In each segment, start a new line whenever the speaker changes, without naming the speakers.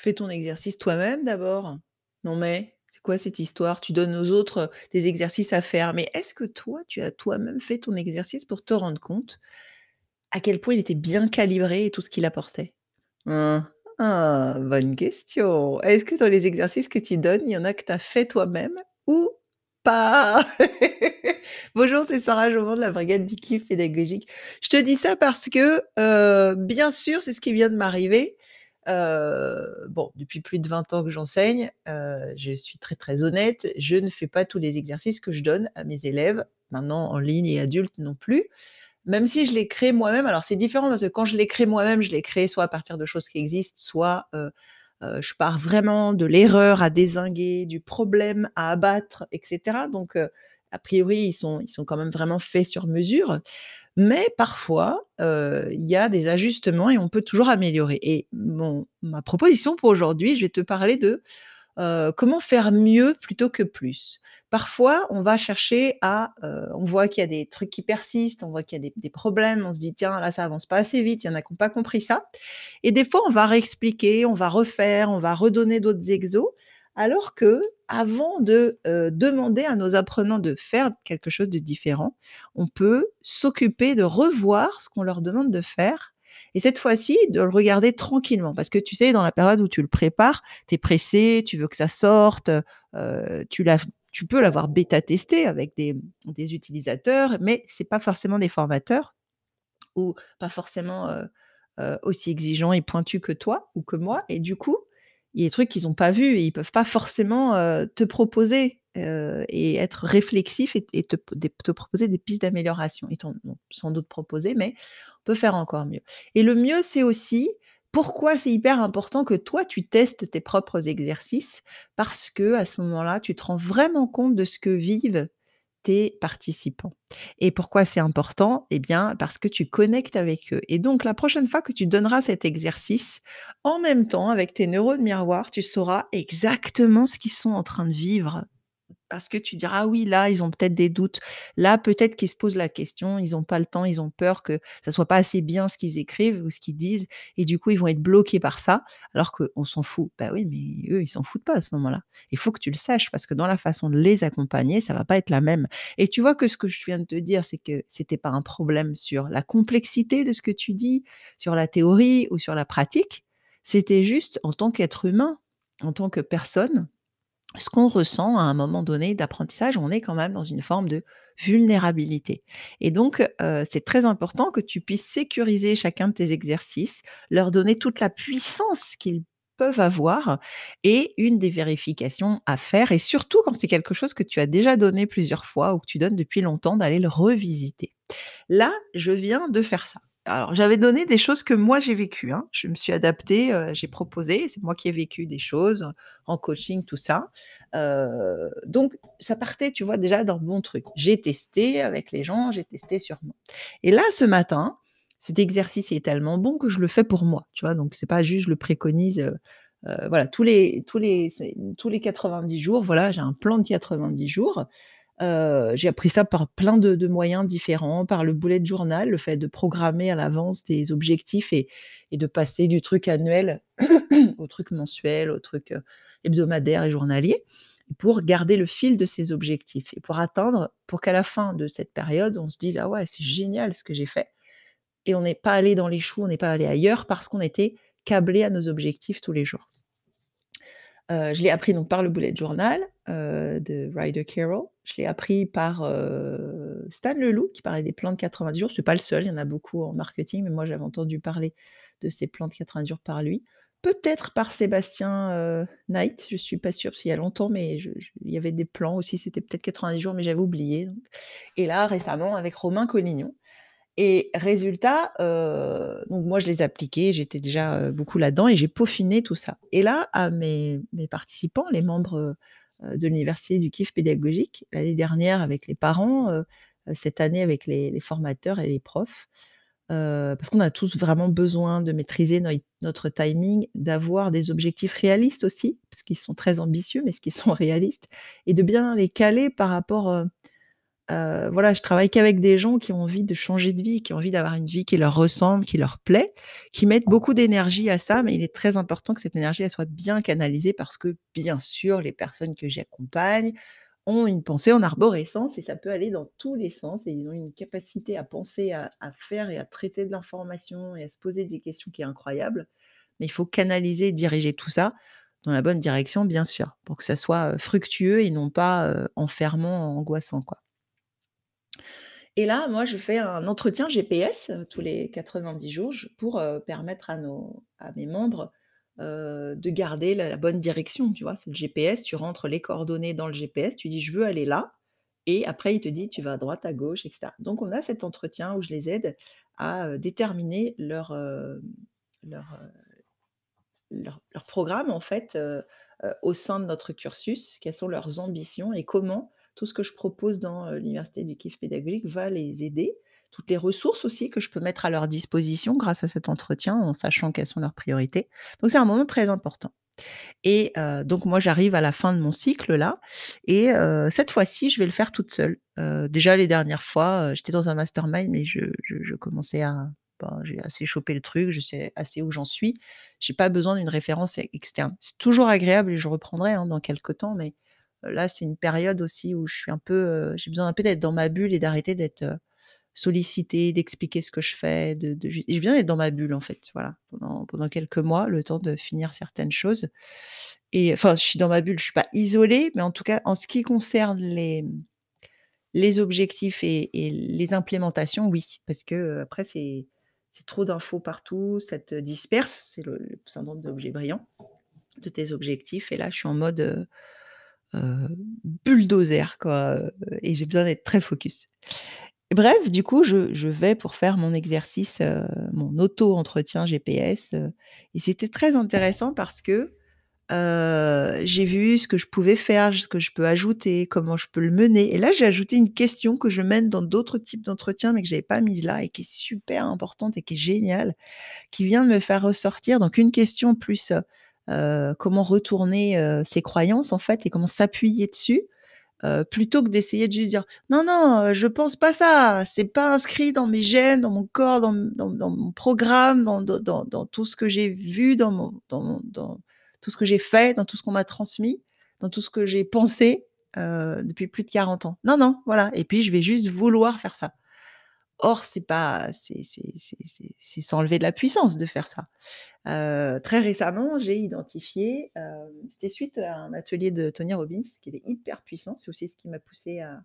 Fais ton exercice toi-même d'abord? Non mais, c'est quoi cette histoire? Tu donnes aux autres, des exercices à faire, mais est-ce que toi, tu as toi-même fait ton exercice pour te rendre compte à quel point il était bien calibré et tout ce qu'il apportait? Hein, ah, bonne question. Est-ce que dans les exercices que tu donnes, il y en a que tu as fait toi-même ou pas? Bonjour, c'est Sarah Joumand de la brigade du kiff pédagogique. Je te dis ça parce que, bien sûr, c'est ce qui vient de m'arriver. Heu, bon, depuis plus de 20 ans que j'enseigne, heu, je suis très, très honnête, je ne fais pas tous les exercices que je donne à mes élèves, maintenant en ligne et adultes non plus. Même si je les crée moi-même, alors c'est différent parce que quand je les crée moi-même, je les crée soit à partir de choses qui existent, soit, heu, je pars vraiment de l'erreur à dézinguer, du problème à abattre et cetera. Donc, a priori, ils sont ils sont quand même vraiment faits sur mesure. Mais parfois, heu, il y a des ajustements et on peut toujours améliorer et ma proposition pour aujourd'hui, je vais te parler de, heu, comment faire mieux plutôt que plus. Parfois, on va chercher à, heu, on voit qu'il y a des trucs qui persistent, on voit qu'il y a des problèmes, on se dit: «Tiens, là, ça avance pas assez vite», il y en a qui ont pas compris ça et des fois, on va réexpliquer, on va refaire, on va redonner d'autres exos, alors qu'avant de, heu, demander à nos apprenants de faire quelque chose de différent, on peut s'occuper de revoir ce qu'on leur demande de faire et cette fois-ci, de le regarder tranquillement. Parce que tu sais, dans la période où tu le prépares, tu es pressé, tu veux que ça sorte, heu, tu peux l'avoir bêta testé avec des utilisateurs, mais c'est pas forcément des formateurs ou pas forcément, heu, aussi exigeants et pointus que toi ou que moi et du coup, il y a des trucs qu'ils ont pas vus et ils peuvent pas forcément, te proposer, et être réflexifs et te proposer des pistes d'amélioration. Ils t'en ont sans doute proposé, mais on peut faire encore mieux et le mieux, c'est aussi pourquoi c'est hyper important que toi, tu testes tes propres exercices? Parce qu'à ce moment-là, tu te rends vraiment compte de ce que vivent tes participants et pourquoi c'est important? Eh bien, parce que tu connectes avec eux et donc la prochaine fois que tu donneras cet exercice, en même temps, avec tes neurones miroirs, tu sauras exactement ce qu'ils sont en train de vivre. Parce que tu diras: «Ah oui, là, ils ont peut-être des doutes. Là, peut-être qu'ils se posent la question, ils ont pas le temps, ils ont peur que ça soit pas assez bien ce qu'ils écrivent ou ce qu'ils disent et du coup, ils vont être bloqués par ça, alors qu'on s'en fout». Bah oui, mais eux, ils s'en foutent pas à ce moment-là. Il faut que tu le saches parce que dans la façon de les accompagner, ça va pas être la même et tu vois que ce que je viens de te dire, c'est que c'était pas un problème sur la complexité de ce que tu dis, sur la théorie ou sur la pratique. C'était juste en tant qu'être humain, en tant que personne, ce qu'on ressent à un moment donné d'apprentissage, on est quand même dans une forme de vulnérabilité et donc c'est très important que tu puisses sécuriser chacun de tes exercices, leur donner toute la puissance qu'ils peuvent avoir et une des vérifications à faire et surtout quand c'est quelque chose que tu as déjà donné plusieurs fois ou que tu donnes depuis longtemps, d'aller le revisiter. Là, je viens de faire ça. Alors, j'avais donné des choses que moi j'ai vécues, hein. Je me suis adaptée, heu, j'ai proposé, c'est moi qui ai vécu des choses en coaching, tout ça. Heu, donc ça partait, tu vois, déjà d'un bon truc. J'ai testé avec les gens, j'ai testé sur moi et là, ce matin, cet exercice est tellement bon que je le fais pour moi, tu vois? Donc c'est pas juste je le préconise, heu, voilà, tous les tous les tous les 90 jours, voilà, j'ai un plan de 90 jours. Heu, j'ai appris ça par plein de moyens différents, par le bullet journal, le fait de programmer à l'avance des objectifs et et de passer du truc annuel au truc mensuel, au truc, heu, hebdomadaire et journalier pour garder le fil de ces objectifs et pour atteindre pour qu'à la fin de cette période, on se dise: «Ah ouais, c'est génial ce que j'ai fait» et on n'est pas allé dans les choux, on n'est pas allé ailleurs parce qu'on était câblés à nos objectifs tous les jours. Heu, je l'ai appris donc par le bullet journal, heu, de Ryder Carroll. Je l'ai appris par, heu, Stan Leloup qui parlait des plans de 90 jours. C'est pas le seul, il y en a beaucoup en marketing, mais moi j'avais entendu parler de ces plans de 90 jours par lui. Peut-être par Sébastien, Knight, je suis pas sûre, parce qu'il y a longtemps, mais il y avait des plans aussi, c'était peut-être 90 jours, mais j'avais oublié et là récemment avec Romain Collignon et résultat, heu, donc moi je les appliquais, j'étais déjà, heu, beaucoup là-dedans et j'ai peaufiné tout ça et là, à mes participants, les membres, heu de l'université du kiff pédagogique, l'année dernière avec les parents, cette année avec les formateurs et les profs, parce qu'on a tous vraiment besoin de maîtriser notre timing, d'avoir des objectifs réalistes aussi, parce qu'ils sont très ambitieux, mais est-ce qu'ils sont réalistes? Et de bien les caler par rapport, Heu, voilà, je travaille qu'avec des gens qui ont envie de changer de vie, qui ont envie d'avoir une vie qui leur ressemble, qui leur plaît, qui mettent beaucoup d'énergie à ça, mais il est très important que cette énergie, soit bien canalisée parce que, bien sûr, les personnes que j'accompagne ont une pensée en arborescence et ça peut aller dans tous les sens et ils ont une capacité à penser, à faire et à traiter de l'information et à se poser des questions qui est incroyable. Mais il faut canaliser diriger tout ça dans la bonne direction, bien sûr, pour que ça soit, heu, fructueux et non pas, heu, enfermant, angoissant, quoi. Et là, moi, je fais un entretien GPS, heu, tous les 90 jours pour, heu, permettre à nos à mes membres, heu, de garder la bonne direction, tu vois? C'est le GPS, tu rentres les coordonnées dans le GPS, tu dis: «Je veux aller là» et après il te dit: «Tu vas à droite, à gauche» et cetera. Donc on a cet entretien où je les aide à, déterminer leur, leur, leur leur programme en fait, au sein de notre cursus. Quelles sont leurs ambitions et comment tout ce que je propose dans, heu, l'université du kiff pédagogique va les aider. Toutes les ressources aussi que je peux mettre à leur disposition grâce à cet entretien, en sachant quelles sont leurs priorités. Donc c'est un moment très important et heu, donc moi j'arrive à la fin de mon cycle là et heu, cette fois-ci, je vais le faire toute seule. Déjà les dernières fois, j'étais dans un mastermind mais je commençais à j'ai assez chopé le truc, je sais assez où j'en suis. J'ai pas besoin d'une référence e externe. C'est toujours agréable et je reprendrai, hein, dans quelque temps, mais là, c'est une période aussi où je suis un peu, j'ai besoin un peu d'être dans ma bulle et d'arrêter d'être, heu, sollicitée, d'expliquer ce que je fais, de de j'ai besoin d'être dans ma bulle, en fait, voilà, pendant quelques mois, le temps de finir certaines choses et enfin, je suis dans ma bulle, je suis pas isolée, mais en tout cas, en ce qui concerne les, mmh, les objectifs et les implémentations, oui, parce que, après c'est trop d'infos partout, ça te disperse, c'est le syndrome de l'objet brillant, de tes objectifs et là, je suis en mode, heu, bulldozer quoi, heu et j'ai besoin d'être très focus. Bref, du coup, je je vais pour faire mon exercice, heu, mon auto-entretien GPS, et c'était très intéressant parce que, j'ai vu ce que je pouvais faire, ce que je peux ajouter, comment je peux le mener et là, j'ai ajouté une question que je mène dans d'autres types d'entretiens, mais que j'avais pas mise là et qui est super importante et qui est géniale, qui vient de me faire ressortir donc une question plus, heu, comment retourner, heu, ses croyances en fait et comment s'appuyer dessus, heu, plutôt que d'essayer de juste dire: «Non, non, je pense pas ça, c'est pas inscrit dans mes gènes, dans mon corps, dans dans mon programme, dans dans tout ce que j'ai vu, dans dans tout ce que j'ai fait, dans tout ce qu'on m'a transmis, dans tout ce que j'ai pensé, depuis plus de 40 ans. Non, non, voilà et puis je vais juste vouloir faire ça». Or c'est pas c'est s'enlever de la puissance de faire ça. Heu, très récemment, j'ai identifié, hem, c'était suite à un atelier de Tony Robbins qui était hyper puissant, c'est aussi ce qui m'a poussée à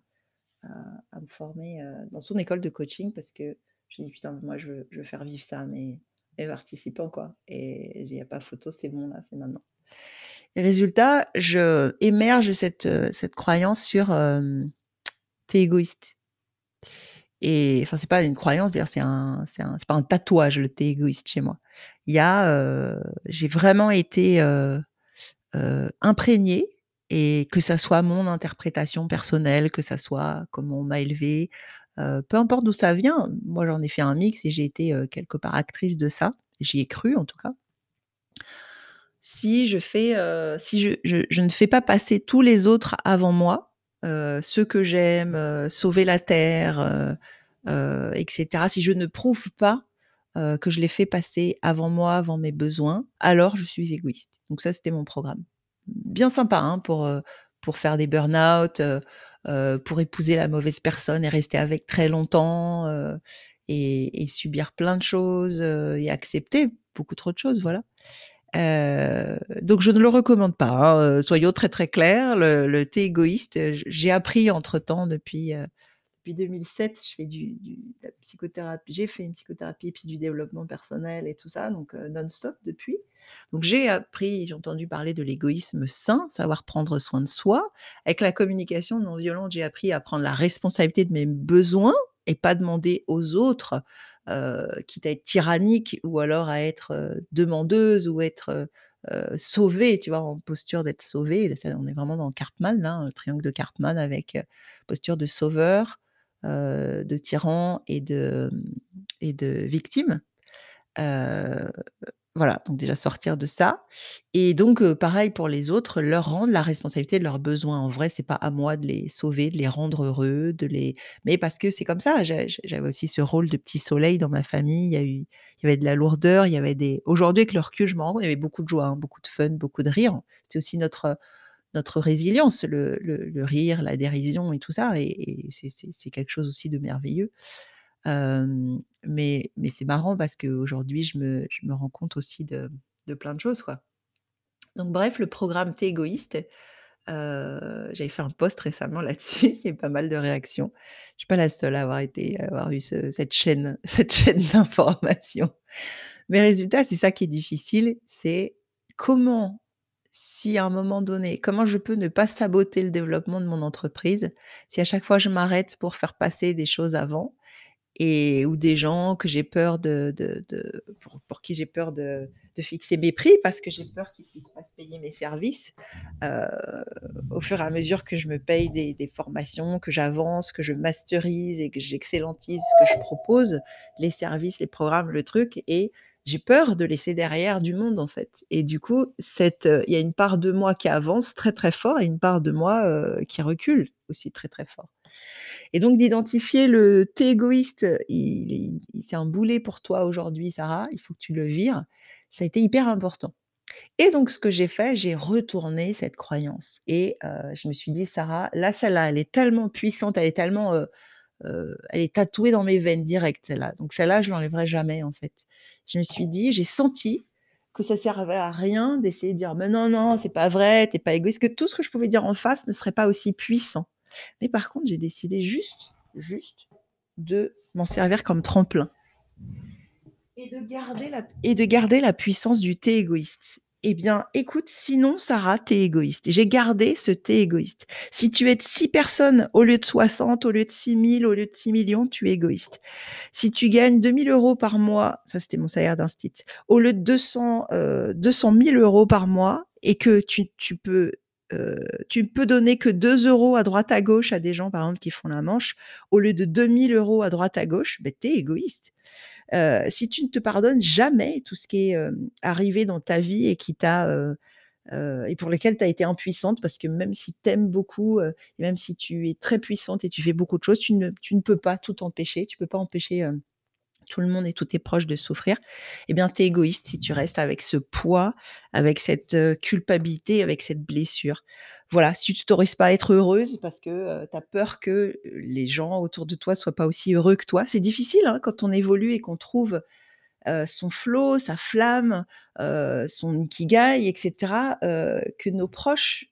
à me former, heu, dans son école de coaching parce que me dis: «Putain, moi je veux faire vivre ça à mes participants, quoi» et j'ai dit: «Il y a pas photo, c'est bon là, c'est maintenant». Résultat, je émerge cette, cette croyance sur, hem, «Tu es égoïste». Et enfin, c'est pas une croyance, d'ailleurs, c'est un c'est un pas un tatouage, le «Tu es égoïste» chez moi. Il y a, j'ai vraiment été, imprégnée et que ça soit mon interprétation personnelle, que ça soit comment on m'a élevée, peu importe d'où ça vient, moi j'en ai fait un mix et j'ai été, quelque part actrice de ça. J'y ai cru en tout cas. Si je fais, si je je ne fais pas passer tous les autres avant moi, heu, ceux que j'aime, heu, sauver la terre, heu heu et cetera, si je ne prouve pas, que je les fais passer avant moi, avant mes besoins, alors je suis égoïste. Donc ça, c'était mon programme. Bien sympa, hein, pour, pour faire des burn-out, pour épouser la mauvaise personne et rester avec très longtemps, et et subir plein de choses, et accepter beaucoup trop de choses, voilà. Heu, donc je ne le recommande pas, hein, heu, soyons très, très clairs. Le le «Tu es égoïste», heu, j j'ai appris entre-temps depuis, heu, depuis 2007, je fais du psychothérapie j'ai fait une psychothérapie puis du développement personnel et tout ça, donc non-stop depuis. Donc j'ai appris, j'ai entendu parler de l'égoïsme sain, savoir prendre soin de soi. Avec la communication non violente, j'ai appris à prendre la responsabilité de mes besoins et pas demander aux autres, quitte à être tyrannique ou alors à être, heu, demandeuse ou être, heu, sauvée, tu vois? En posture d'être sauvée, on est vraiment dans Karpman, là, le triangle de Karpman avec, posture de sauveur, de tyran et de, et de victime. Voilà, donc déjà sortir de ça et donc pareil pour les autres, leur rendre la responsabilité de leurs besoins. En vrai, c'est pas à moi de les sauver, de les rendre heureux, de les mais parce que c'est comme ça, j'a j'avais aussi ce rôle de petit soleil dans ma famille, il y a eu il y avait de la lourdeur, il y avait des aujourd'hui avec le recul, je me rends il y avait beaucoup de joie, hein, beaucoup de fun, beaucoup de rire. C'était aussi notre, notre résilience, le rire, la dérision et tout ça et c'est quelque chose aussi de merveilleux. Mais c'est marrant parce qu'aujourd'hui, je me rends compte aussi de plein de choses, quoi. Donc bref, le programme «Tu es égoïste», j'avais fait un post récemment là-dessus, il y a pas mal de réactions. Je suis pas la seule à avoir eu ce cette chaîne cette chaîne d'information. Mais résultat, c'est ça qui est difficile, c'est comment, si à un moment donné, comment je peux ne pas saboter le développement de mon entreprise, si à chaque fois je m'arrête pour faire passer des choses avant et ou des gens que j'ai peur de de pour qui j'ai peur de fixer mes prix parce que j'ai peur qu'ils puissent pas se payer mes services. Heu, au fur et à mesure que je me paye des formations, que j'avance, que je masterise et que j'excellentise ce que je propose, les services, les programmes, le truc et j'ai peur de laisser derrière du monde, en fait et du coup, heu, il y a une part de moi qui avance très, très fort et une part de moi, heu, qui recule aussi très, très fort. Et donc d'identifier le «tu es égoïste», c'est un boulet pour toi aujourd'hui, Sarah, il faut que tu le vires. Ça a été hyper important. Et donc ce que j'ai fait, j'ai retourné cette croyance et heu, je me suis dit: «Sarah, là, celle-là, elle est tellement puissante, elle est tellement, heu heu, elle est tatouée dans mes veines direct celle-là, donc celle-là, je l'enlèverai jamais, en fait». Je me suis dit j'ai senti que ça servait à rien d'essayer de dire: «Mais non, non, c'est pas vrai, tu es pas égoïste», que tout ce que je pouvais dire en face ne serait pas aussi puissant. Mais par contre, j'ai décidé juste juste de m'en servir comme tremplin et de garder la et de garder la puissance du «tu es égoïste». Eh bien, écoute, sinon Sarah, tu es égoïste j'ai gardé ce «tu es égoïste». Si tu aides 6 personnes au lieu de 60, au lieu de 6 000, au lieu de 6 000 000, tu es égoïste. Si tu gagnes 2 000 € par mois, ça c'était mon salaire d'instit, au lieu de 200, heu, 200 000 € par mois et que tu tu peux, heu, tu peux donner que 2 € à droite à gauche à des gens, par exemple, qui font la manche, au lieu de 2 000 € à droite à gauche, beh, tu es égoïste. Heu, si tu ne te pardonnes jamais tout ce qui est, hem, arrivé dans ta vie et qui t'a, et pour lesquels tu as été impuissante parce que même si tu aimes beaucoup, et même si tu es très puissante et tu fais beaucoup de choses, tu ne tu ne peux pas tout empêcher. Tu peux pas empêcher, tout le monde et tous tes proches de souffrir. Eh bien, tu es égoïste si tu restes avec ce poids, avec cette, heu, culpabilité, avec cette blessure. Voilà, si tu t'autorises pas à être heureuse parce que, heu, tu as peur que, les gens autour de toi soient pas aussi heureux que toi. C'est difficile, hein, quand on évolue et qu'on trouve, heu, son flow, sa flamme, heu, son ikigai et cetera, heu, que nos proches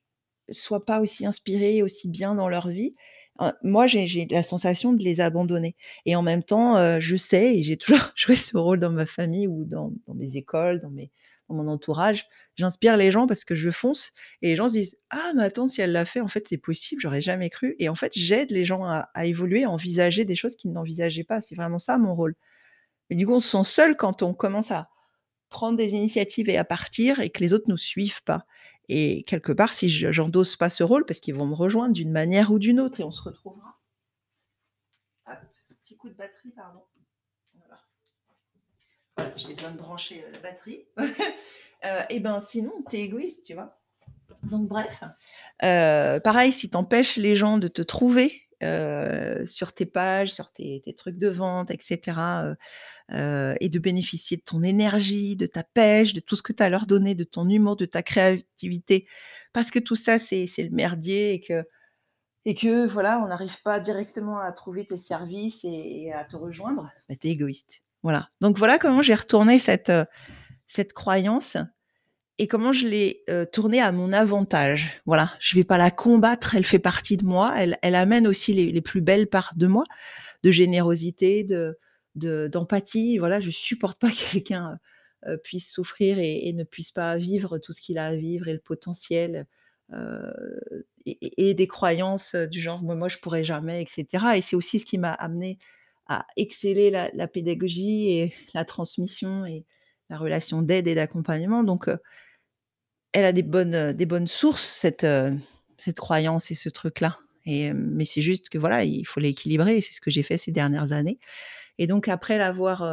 soient pas aussi inspirés, aussi bien dans leur vie. Heu, moi, j'ai la sensation de les abandonner et en même temps, je sais et j'ai toujours joué ce rôle dans ma famille ou dans mes écoles, dans mes dans mon entourage. J'inspire les gens parce que je fonce et les gens se disent: «Ah mais attends, si elle l'a fait, en fait, c'est possible, j'aurais jamais cru» et en fait, j'aide les gens à à évoluer, à envisager des choses qu'ils n'envisageaient pas. C'est vraiment ça mon rôle. Et du coup, on se sent seul quand on commence à prendre des initiatives et à partir et que les autres nous suivent pas et quelque part, si je j'endosse pas ce rôle, parce qu'ils vont me rejoindre d'une manière ou d'une autre et on se retrouvera. Petit coup de batterie, pardon. Voilà. J'ai besoin de brancher, heu, la batterie. Heu et ben, sinon, tu es égoïste, tu vois? Donc bref, heu, pareil, si tu empêches les gens de te trouver, heu, sur tes pages, sur tes trucs de vente et cetera, heu heu et de bénéficier de ton énergie, de ta pêche, de tout ce que tu as à leur donner, de ton humour, de ta créativité, parce que tout ça, c'est le merdier et que et que voilà, on n'arrive pas directement à trouver tes services et à te rejoindre, bah, tu es égoïste. Voilà. Donc voilà comment j'ai retourné cette, cette croyance et comment je l'ai, heu, tournée à mon avantage. Voilà, je vais pas la combattre, elle fait partie de moi, elle amène aussi les plus belles parts de moi, de générosité, de de d'empathie. Voilà, je supporte pas que quelqu'un, heu puisse souffrir et ne puisse pas vivre tout ce qu'il a à vivre et le potentiel, et des croyances, du genre: «Moi moi je pourrais jamais» et cetera et c'est aussi ce qui m'a amenée à exceller la la pédagogie et la transmission et la relation d'aide et d'accompagnement. Donc heu elle a des bonnes, heu, des bonnes sources cette, heu, cette croyance et ce truc-là. Et mais c'est juste que voilà, il faut l'équilibrer. C'est ce que j'ai fait ces dernières années. Et donc après l'avoir,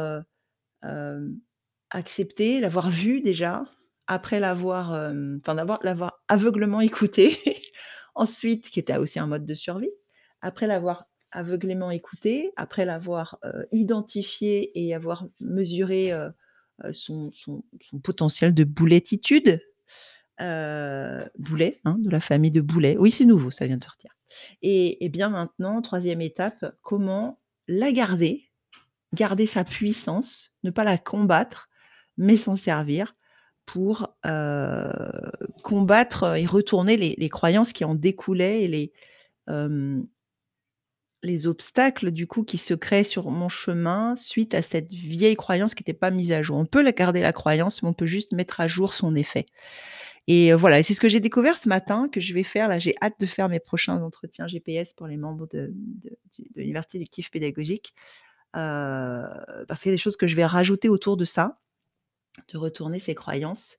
accepté, l'avoir vu déjà, après l'avoir, enfin d'avoir l'avoir aveuglément écouté, ensuite qui était aussi un mode de survie. Après l'avoir aveuglément écouté, après l'avoir, identifié et avoir mesuré, son son son potentiel de boulettitude, heu, boulet, hein, de la famille de boulet. Oui, c'est nouveau, ça vient de sortir et bien maintenant, troisième étape, comment la garder, garder sa puissance, ne pas la combattre, mais s'en servir pour, heu, combattre et retourner les croyances qui en découlaient et les, les obstacles du coup qui se créent sur mon chemin suite à cette vieille croyance qui était pas mise à jour. On peut la garder la croyance, mais on peut juste mettre à jour son effet et heu, voilà c'est ce que j'ai découvert ce matin que je vais faire là. J'ai hâte de faire mes prochains entretiens GPS pour les membres de l'université du kiff pédagogique, heu, parce qu'il y a des choses que je vais rajouter autour de ça, de retourner ces croyances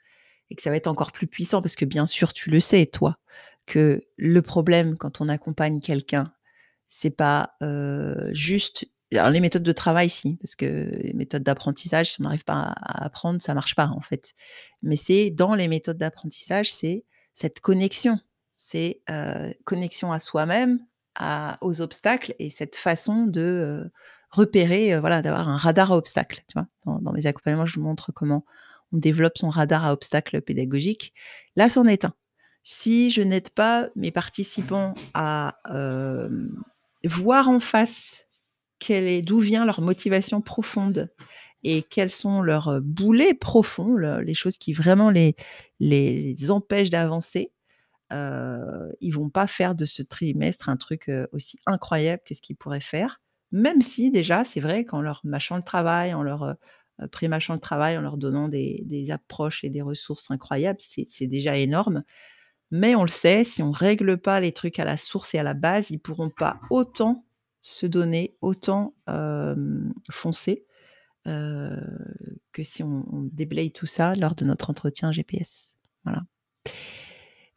et que ça va être encore plus puissant parce que bien sûr, tu le sais toi, que le problème quand on accompagne quelqu'un, c'est pas, juste alors les méthodes de travail si, parce que les méthodes d'apprentissage, si on n'arrive pas à apprendre, ça marche pas en fait. Mais c'est dans les méthodes d'apprentissage, c'est cette connexion. C'est, connexion à soi-même, aux obstacles et cette façon de, repérer, voilà, d'avoir un radar à obstacles, tu vois? Dans mes accompagnements, je montre comment on développe son radar à obstacles pédagogiques. Là, c'en est un. Si je n'aide pas mes participants à, voir en face d'où vient leur motivation profonde et quels sont leurs, heu, boulets profonds, le les choses qui vraiment les les empêchent d'avancer, heu, ils vont pas faire de ce trimestre un truc, heu, aussi incroyable que ce qu'ils pourraient faire. Même si déjà, c'est vrai qu'en leur mâchant le travail, en leur, heu, pré-mâchant le travail, en leur donnant des des approches et des ressources incroyables, c'est déjà énorme. Mais on le sait, si on règle pas les trucs à la source et à la base, ils pourront pas autant se donner, autant, foncer, que si on déblaye tout ça lors de notre entretien GPS. Voilà.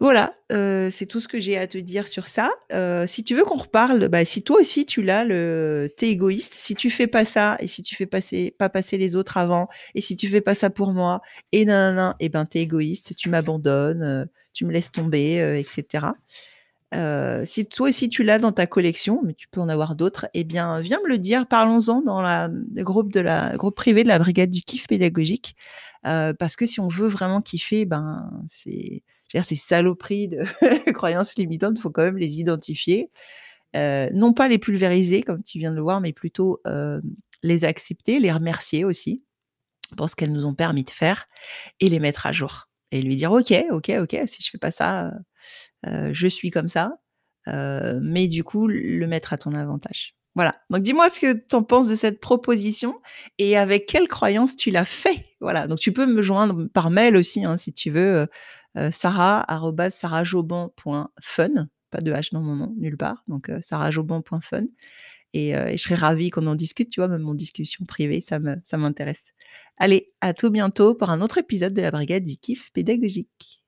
Voilà, c'est tout ce que j'ai à te dire sur ça. Si tu veux qu'on reparle, bah, si toi aussi tu l'as le tu es égoïste, si tu fais pas ça et si tu fais pas passer les autres avant et si tu fais pas ça pour moi et nin et ben, tu es égoïste, tu m'abandonnes, tu me laisses tomber, heu et cetera. Heu, si toi aussi tu l'as dans ta collection, mais tu peux en avoir d'autres et bien, viens me le dire, parlons-en dans le groupe de la groupe privé de la brigade du kiff pédagogique, heu, parce que si on veut vraiment kiffer, ben, c'est ces saloperies de croyances limitantes, il faut quand même les identifier, non pas les pulvériser comme tu viens de le voir, mais plutôt, les accepter, les remercier aussi pour ce qu'elles nous ont permis de faire et les mettre à jour et lui dire: «OK, OK, OK, si je fais pas ça, heu, je suis comme ça», heu, mais du coup, le mettre à ton avantage. Voilà, donc dis-moi ce que tu en penses de cette proposition et avec quelle croyance tu l'as fait? Voilà, donc tu peux me joindre par mail aussi, hein, si tu veux, heu, sarah@sarahjoban.fun, pas de H dans mon nom, nulle part, donc heu, sarahjoban.fun et heu et je serais ravie qu'on en discute, tu vois? Même en discussion privée, ça me ça m'intéresse. Allez, à tout bientôt pour un autre épisode de la brigade du kiff pédagogique.